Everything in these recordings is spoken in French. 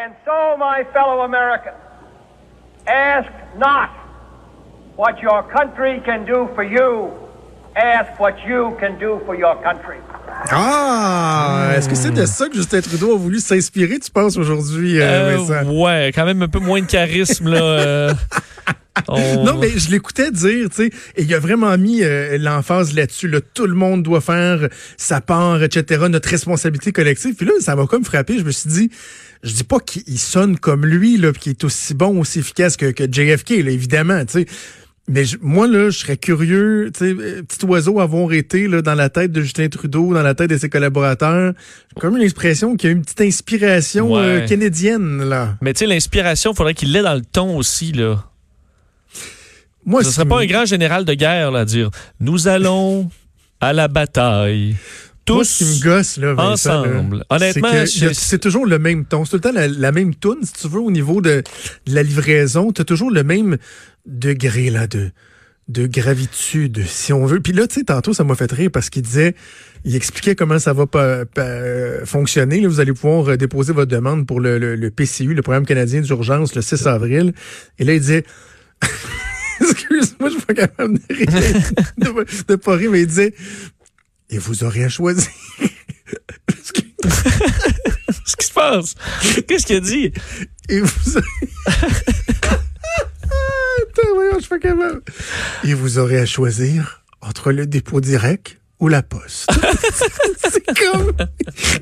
And so, my fellow Americans, ask not what your country can do for you. Ask what you can do for your country. Ah! Est-ce que c'est de ça que Justin Trudeau a voulu s'inspirer, tu penses, aujourd'hui, euh, Vincent? ouais, quand même un peu moins de charisme, là. euh, on- Non, mais je l'écoutais dire, tu sais, et il a vraiment mis euh, l'emphase là-dessus. Là, tout le monde doit faire sa part, etc., notre responsabilité collective. Puis là, ça m'a comme frappé. Je me suis dit, je dis pas qu'il sonne comme lui, là, puis qu'il est aussi bon, aussi efficace que, que JFK, là, évidemment, tu sais. Mais je- moi, là, je serais curieux, tu sais, euh, petit oiseau avoir été là, dans la tête de Justin Trudeau, dans la tête de ses collaborateurs. J'ai comme une expression qu'il y a une petite inspiration Ouais. euh, kennedienne, là. Mais tu sais, l'inspiration, faudrait qu'il l'ait dans le ton aussi, là. Moi, Ce ce serait pas un grand général de guerre, là, à dire Nous allons à la bataille. Moi, Tous ce qui me gosse, là, Vincent, là, ensemble. Honnêtement, c'est toujours le même ton. C'est tout le temps la, la même tune, si tu veux, au niveau de, de la livraison. Tu as toujours le même degré là de, de gravitude, si on veut. Puis là, tu sais, tantôt, ça m'a fait rire parce qu'il disait, il expliquait comment ça va pas, pas- fonctionner. Là, vous allez pouvoir euh, déposer votre demande pour le, le- le PCU, le Programme canadien d'urgence, le 6 avril. Et là, il disait... Excuse-moi, je suis pas capable de rire, de, pas- de pas rire, mais il disait... Et vous aurez à choisir. Qu'est-ce qui se passe? Qu'est-ce qu'il a dit? Et vous aurez... Attends, voyons, je suis pas capable. Et vous aurez à choisir entre le dépôt direct ou la poste. c'est comme...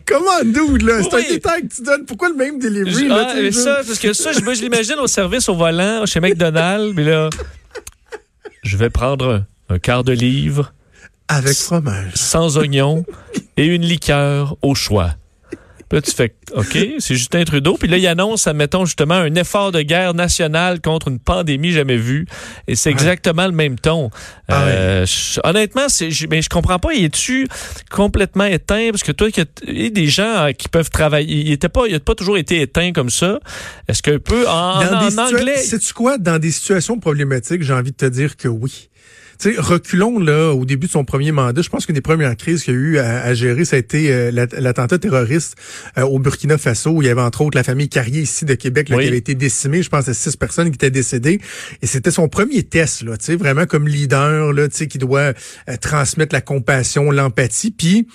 Comment, dude, là? C'est Oui. un détail que tu donnes. Pourquoi le même delivery, Je- là? ah, mais ça, parce que ça, je, moi, je l'imagine au service au volant chez McDonald's, mais là, je vais prendre un, un quart de livre Avec fromage. sans oignon et une liqueur au choix. Puis là, tu fais OK, c'est Justin Trudeau. Puis là, il annonce, admettons, justement, un effort de guerre nationale contre une pandémie jamais vue. Et c'est exactement le même ton. Ah Euh, je- honnêtement, c'est, je- mais je comprends pas. Es-tu complètement éteint? Parce que toi, que il y a des gens euh, qui peuvent travailler. Il était pas, il a pas toujours été éteint comme ça. Est-ce qu'un peu en, en situa- anglais? Sais-tu quoi? Dans des situations problématiques, j'ai envie de te dire que oui. Tu sais, reculons là au début de son premier mandat. Je pense qu'une des premières crises qu'il y a eu à, à gérer, ça a été euh, l'at- l'attentat terroriste euh, au Burkina Faso, où il y avait entre autres la famille Carrier ici de Québec là, Oui. qui avait été décimée. Je pense à six personnes qui étaient décédées. Et c'était son premier test, là, tu sais, vraiment comme leader, là, tu sais, qui doit euh, transmettre la compassion, l'empathie. Puis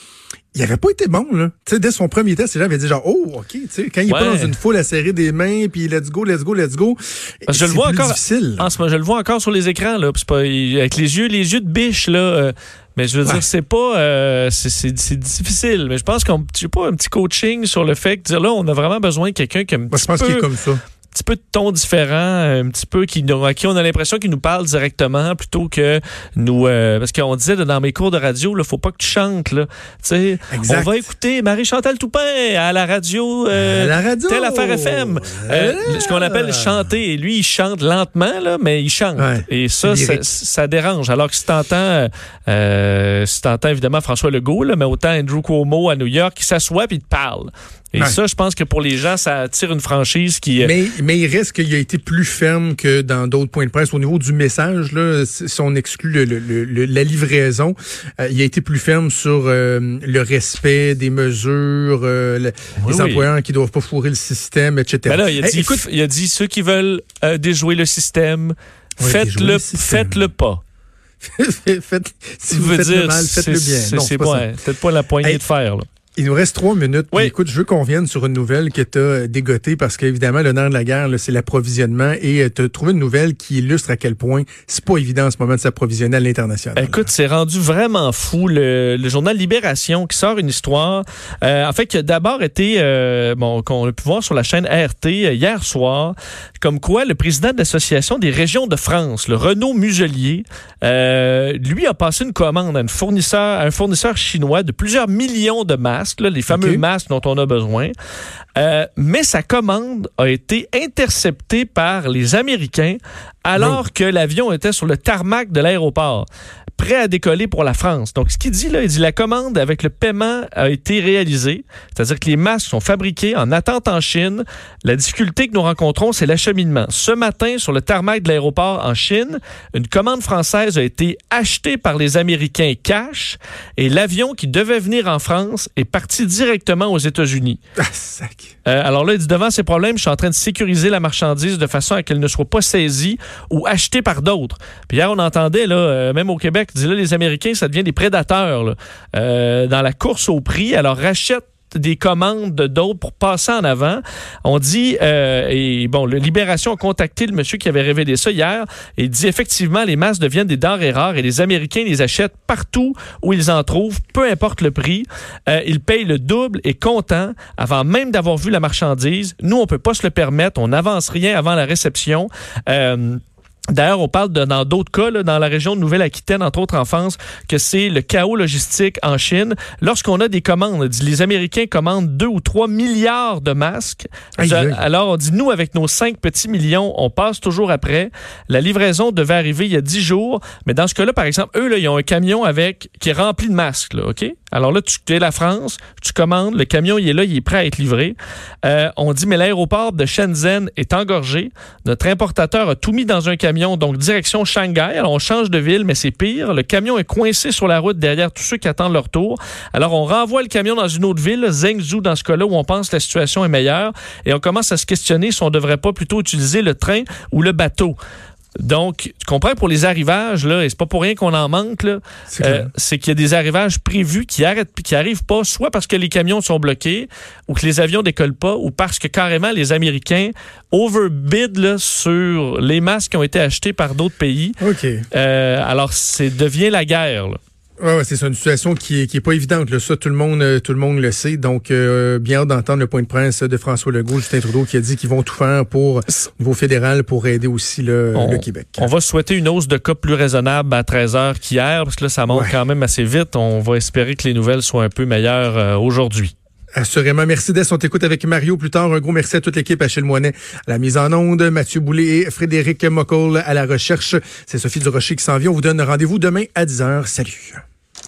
il avait pas été bon, là. Tu sais, dès son premier test, les gens avaient dit genre, oh, OK, tu sais, quand il est pas dans une foule à serrer des mains, puis let's go, let's go, let's go. Parce que je le vois encore. difficile. En ce moment, je le vois encore sur les écrans là. pas il- avec les yeux, les yeux de biche là. euh, mais je veux Ouais. dire, c'est pas, euh, c'est- c'est c'est difficile. Mais je pense qu'on, sais pas, un petit coaching sur le fait que dire là, on a vraiment besoin de quelqu'un qui a un Moi, petit je pense qu'il est comme ça. Un petit peu de ton différent, un petit peu qui à qui on a l'impression qu'il nous parle directement plutôt que nous, euh, parce qu'on disait dans mes cours de radio, là, faut pas que tu chantes là. On va écouter Marie Chantal Toupin à la radio. euh, À la radio. Telle affaire FM. Euh, Ah. ce qu'on appelle chanter. Et lui, il chante lentement, là, mais il chante. Ouais. Et ça, ça, dérange. Alors que si t'entends, euh, si t'entends évidemment François Legault, là, mais autant Andrew Cuomo à New York, il s'assoit puis il te parle. Et Ouais. ça, je pense que pour les gens, ça attire une franchise qui... euh, Mais, mais il reste qu'il a été plus ferme que dans d'autres points de presse. Au niveau du message, là, si on exclut le- le- le- la livraison, euh, il a été plus ferme sur euh, le respect des mesures, euh, le- Oui, les oui. employeurs qui doivent pas fourrer le système, etc. Ben là, il a, Hey, dit, écoute, il a dit ceux qui veulent déjouer le système, Ouais, faites-le, le système. faites-le pas. faites- si vous veut faites dire, le mal, faites-le c'est- bien. c'est- C'est pas hein, peut-être pas la poignée Hey, de fer. Là. Il nous reste trois minutes. Puis Oui. écoute, je veux qu'on vienne sur une nouvelle que tu as dégotée parce qu'évidemment, le nerf de la guerre, c'est l'approvisionnement. Et tu as trouvé une nouvelle qui illustre à quel point c'est pas évident en ce moment de s'approvisionner à l'international. Écoute, c'est rendu vraiment fou. Le, le journal Libération qui sort une histoire, euh, en fait, qui a d'abord été, euh, bon, qu'on a pu voir sur la chaîne RT euh, hier soir, comme quoi le président de l'Association des régions de France, le Renaud Muselier, euh, lui a passé une commande à, une fournisseur, à un fournisseur chinois de plusieurs millions de masques masques, là, les fameux masques dont on a besoin. Euh, mais sa commande a été interceptée par les Américains alors que l'avion était sur le tarmac de l'aéroport prêt à décoller pour la France. Donc, ce qu'il dit là, il dit la commande avec le paiement a été réalisée. C'est-à-dire que les masques sont fabriqués en attente en Chine. La difficulté que nous rencontrons, c'est l'acheminement. Ce matin, sur le tarmac de l'aéroport en Chine, une commande française a été achetée par les Américains cash et l'avion qui devait venir en France est parti directement aux États-Unis. Ah, sac. Euh, alors là, il dit devant ces problèmes, je suis en train de sécuriser la marchandise de façon à qu'elle ne soit pas saisie ou achetée par d'autres. Puis hier, on entendait, là, euh, même au Québec, dit là, les Américains, ça devient des prédateurs là, euh, dans la course au prix. Alors rachètent des commandes de d'autres pour passer en avant. On dit, euh, et bon, Libération a contacté le monsieur qui avait révélé ça hier, et dit effectivement, les masques deviennent des denrées rares et les Américains les achètent partout où ils en trouvent, peu importe le prix. Euh, ils payent le double et comptant avant même d'avoir vu la marchandise. Nous, on peut pas se le permettre, on n'avance rien avant la réception. D'ailleurs, on parle de, dans d'autres cas, là, dans la région de Nouvelle-Aquitaine, entre autres en France, que c'est le chaos logistique en Chine. Lorsqu'on a des commandes, on dit, les Américains commandent 2 ou 3 milliards de masques. Aïe, Je- aïe. alors, on dit, nous, avec nos 5 petits millions, on passe toujours après. La livraison devait arriver il y a 10 jours. Mais dans ce cas-là, par exemple, eux, là, ils ont un camion avec qui est rempli de masques. Là, OK? Alors là, tu es la France, tu commandes, le camion, il est là, il est prêt à être livré. Euh, on dit, mais l'aéroport de Shenzhen est engorgé. Notre importateur a tout mis dans un camion, donc direction Shanghai. Alors, on change de ville, mais c'est pire. Le camion est coincé sur la route derrière tous ceux qui attendent leur tour. Alors, on renvoie le camion dans une autre ville, Zhengzhou, dans ce cas-là, où on pense que la situation est meilleure. Et on commence à se questionner si on devrait pas plutôt utiliser le train ou le bateau. Donc, tu comprends, pour les arrivages, là, et c'est pas pour rien qu'on en manque, là, C'est euh, c'est qu'il y a des arrivages prévus qui arrêtent qui arrivent pas, soit parce que les camions sont bloqués, ou que les avions décollent pas, ou parce que carrément les Américains overbid là, sur les masques qui ont été achetés par d'autres pays. OK. Euh, alors, c'est devient la guerre. là. Ouais, ouais, c'est ça, une situation qui est, qui est pas évidente. Là. Ça, tout le monde, euh, tout le monde le sait. Donc, euh, bien hâte d'entendre le point de presse de François Legault, Justin Trudeau, qui a dit qu'ils vont tout faire pour au niveau fédéral pour aider aussi le, On- le Québec. On va souhaiter une hausse de cas plus raisonnable à 13 heures qu'hier, parce que là, ça monte Ouais. quand même assez vite. On va espérer que les nouvelles soient un peu meilleures euh, aujourd'hui. Assurément. Merci Des. On t'écoute avec Mario plus tard. Un gros merci à toute l'équipe, Achille Moinet à la mise en onde, Mathieu Boulay et Frédéric Moccol à la recherche. C'est Sophie Durocher qui s'en vient. On vous donne rendez-vous demain à 10h. Salut.